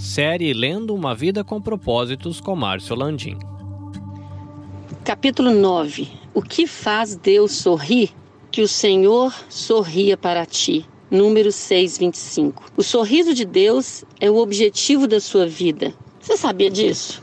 Série Lendo uma Vida com Propósitos com Márcio Landim. Capítulo 9. O que faz Deus sorrir? Que o Senhor sorria para ti. Número 6, 25. O sorriso de Deus é o objetivo da sua vida. Você sabia disso?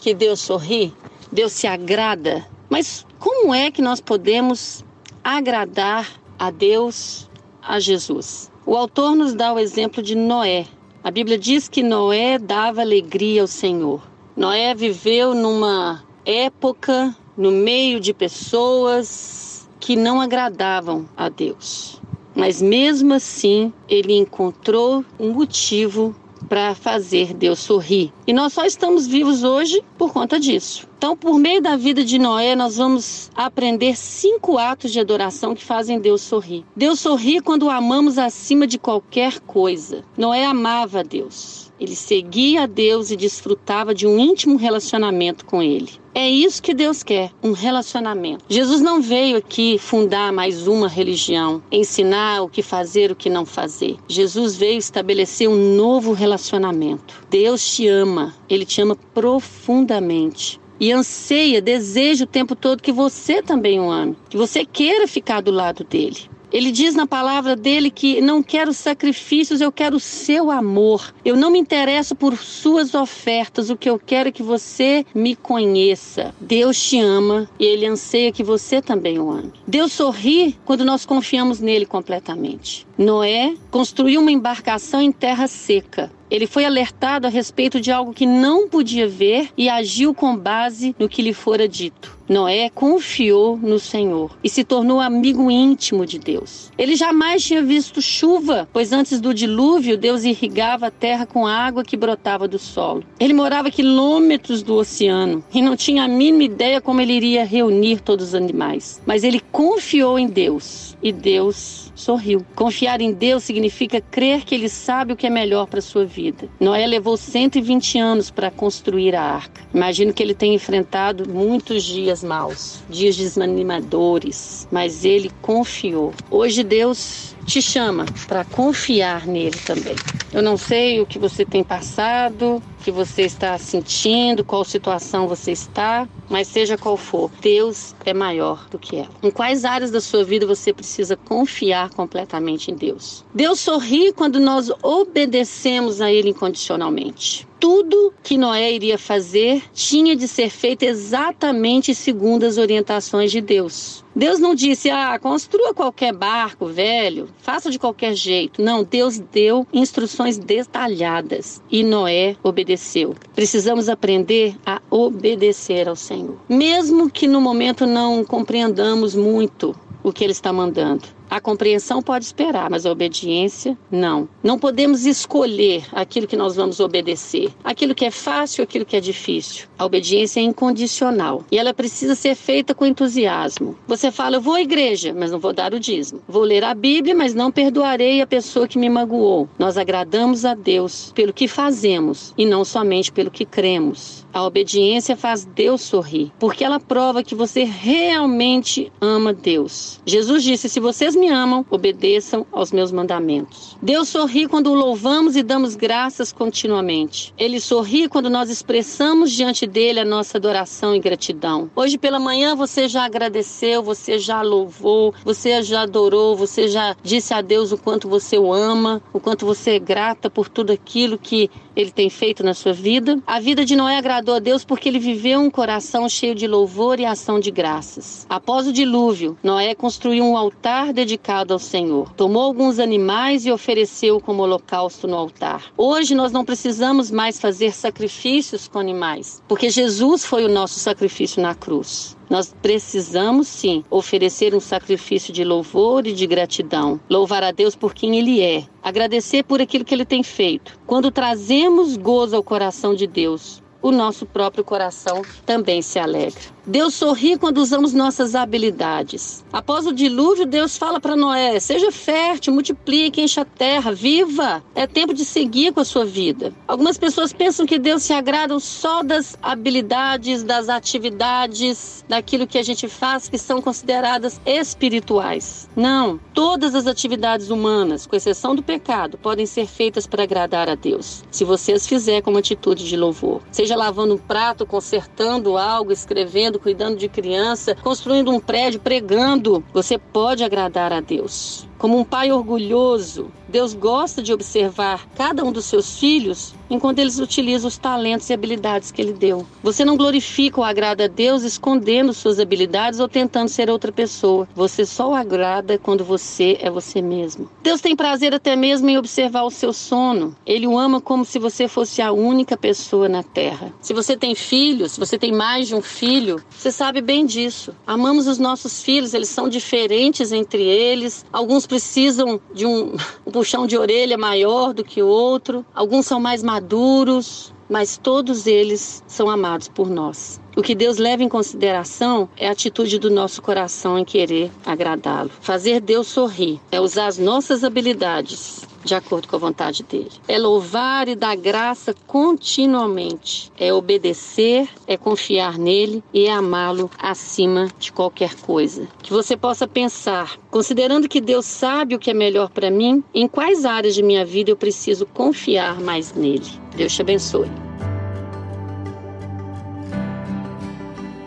Que Deus sorri? Deus se agrada? Mas como é que nós podemos agradar a Deus, a Jesus? O autor nos dá o exemplo de Noé. A Bíblia diz que Noé dava alegria ao Senhor. Noé viveu numa época, no meio de pessoas que não agradavam a Deus. Mas mesmo assim, ele encontrou um motivo para fazer Deus sorrir. E nós só estamos vivos hoje por conta disso. Então, por meio da vida de Noé, nós vamos aprender cinco atos de adoração que fazem Deus sorrir. Deus sorri quando o amamos acima de qualquer coisa. Noé amava a Deus. Ele seguia a Deus e desfrutava de um íntimo relacionamento com Ele. É isso que Deus quer, um relacionamento. Jesus não veio aqui fundar mais uma religião, ensinar o que fazer, o que não fazer. Jesus veio estabelecer um novo relacionamento. Deus te ama, ele te ama profundamente e anseia, deseja o tempo todo que você também o ame, que você queira ficar do lado dele. Ele diz na palavra dele que não quero sacrifícios, eu quero o seu amor. Eu não me interesso por suas ofertas, o que eu quero é que você me conheça. Deus te ama e ele anseia que você também o ame. Deus sorri quando nós confiamos nele completamente. Noé construiu uma embarcação em terra seca. Ele foi alertado a respeito de algo que não podia ver e agiu com base no que lhe fora dito. Noé confiou no Senhor e se tornou amigo íntimo de Deus. Ele jamais tinha visto chuva, pois antes do dilúvio, Deus irrigava a terra com água que brotava do solo. Ele morava quilômetros do oceano e não tinha a mínima ideia como ele iria reunir todos os animais. Mas ele confiou em Deus e Deus sorriu. Confiar em Deus significa crer que Ele sabe o que é melhor para sua vida. Noé levou 120 anos para construir a arca. Imagino que ele tenha enfrentado muitos dias maus, dias desanimadores, mas ele confiou. Hoje Deus te chama para confiar nele também. Eu não sei o que você tem passado, o que você está sentindo, qual situação você está, mas seja qual for, Deus é maior do que ela. Em quais áreas da sua vida você precisa confiar completamente em Deus? Deus sorri quando nós obedecemos a Ele incondicionalmente tudo que Noé iria fazer tinha de ser feito exatamente segundo as orientações de Deus. Deus não disse, ah, construa qualquer barco velho, faça de qualquer jeito. Não, Deus deu instruções detalhadas e Noé obedeceu. Precisamos aprender a obedecer ao Senhor. Mesmo que no momento não compreendamos muito o que Ele está mandando. A compreensão pode esperar, mas a obediência não. Não podemos escolher aquilo que nós vamos obedecer, aquilo que é fácil, aquilo que é difícil. A obediência é incondicional e ela precisa ser feita com entusiasmo. Você fala, eu vou à igreja, mas não vou dar o dízimo. Vou ler a Bíblia, mas não perdoarei a pessoa que me magoou. Nós agradamos a Deus pelo que fazemos e não somente pelo que cremos. A obediência faz Deus sorrir, porque ela prova que você realmente ama Deus. Jesus disse: se vocês me amam, obedeçam aos meus mandamentos. Deus sorri quando o louvamos e damos graças continuamente. Ele sorri quando nós expressamos diante dele a nossa adoração e gratidão. Hoje pela manhã você já agradeceu, você já louvou, você já adorou, você já disse a Deus o quanto você o ama, o quanto você é grata por tudo aquilo que ele tem feito na sua vida. A vida de Noé agradou a Deus porque ele viveu um coração cheio de louvor e ação de graças. Após o dilúvio, Noé construiu um altar dedicado ao Senhor. Tomou alguns animais e ofereceu como holocausto no altar. Hoje nós não precisamos mais fazer sacrifícios com animais, porque Jesus foi o nosso sacrifício na cruz. Nós precisamos sim oferecer um sacrifício de louvor e de gratidão. Louvar a Deus por quem Ele é. Agradecer por aquilo que Ele tem feito. Quando trazemos gozo ao coração de Deus, o nosso próprio coração também se alegra. Deus sorri quando usamos nossas habilidades. Após o dilúvio, Deus fala para Noé: seja fértil, multiplique, encha a terra, viva. É tempo de seguir com a sua vida. Algumas pessoas pensam que Deus se agrada só das habilidades, das atividades, daquilo que a gente faz que são consideradas espirituais. Não, todas as atividades humanas, com exceção do pecado, podem ser feitas para agradar a Deus. Se você as fizer com uma atitude de louvor, seja lavando um prato, consertando algo, escrevendo, cuidando de criança, construindo um prédio, pregando, você pode agradar a Deus. Como um pai orgulhoso, Deus gosta de observar cada um dos seus filhos enquanto eles utilizam os talentos e habilidades que ele deu. Você não glorifica ou agrada a Deus escondendo suas habilidades ou tentando ser outra pessoa. Você só o agrada quando você é você mesmo. Deus tem prazer até mesmo em observar o seu sono. Ele o ama como se você fosse a única pessoa na terra. Se você tem filhos, se você tem mais de um filho, você sabe bem disso. Amamos os nossos filhos, eles são diferentes entre eles. Alguns precisam de um, um puxão de orelha maior do que o outro, alguns são mais maduros, mas todos eles são amados por nós. O que Deus leva em consideração é a atitude do nosso coração em querer agradá-lo. Fazer Deus sorrir é usar as nossas habilidades de acordo com a vontade dele. É louvar e dar graça continuamente. É obedecer, é confiar nele e é amá-lo acima de qualquer coisa. Que você possa pensar, considerando que Deus sabe o que é melhor para mim, em quais áreas de minha vida eu preciso confiar mais nele. Deus te abençoe.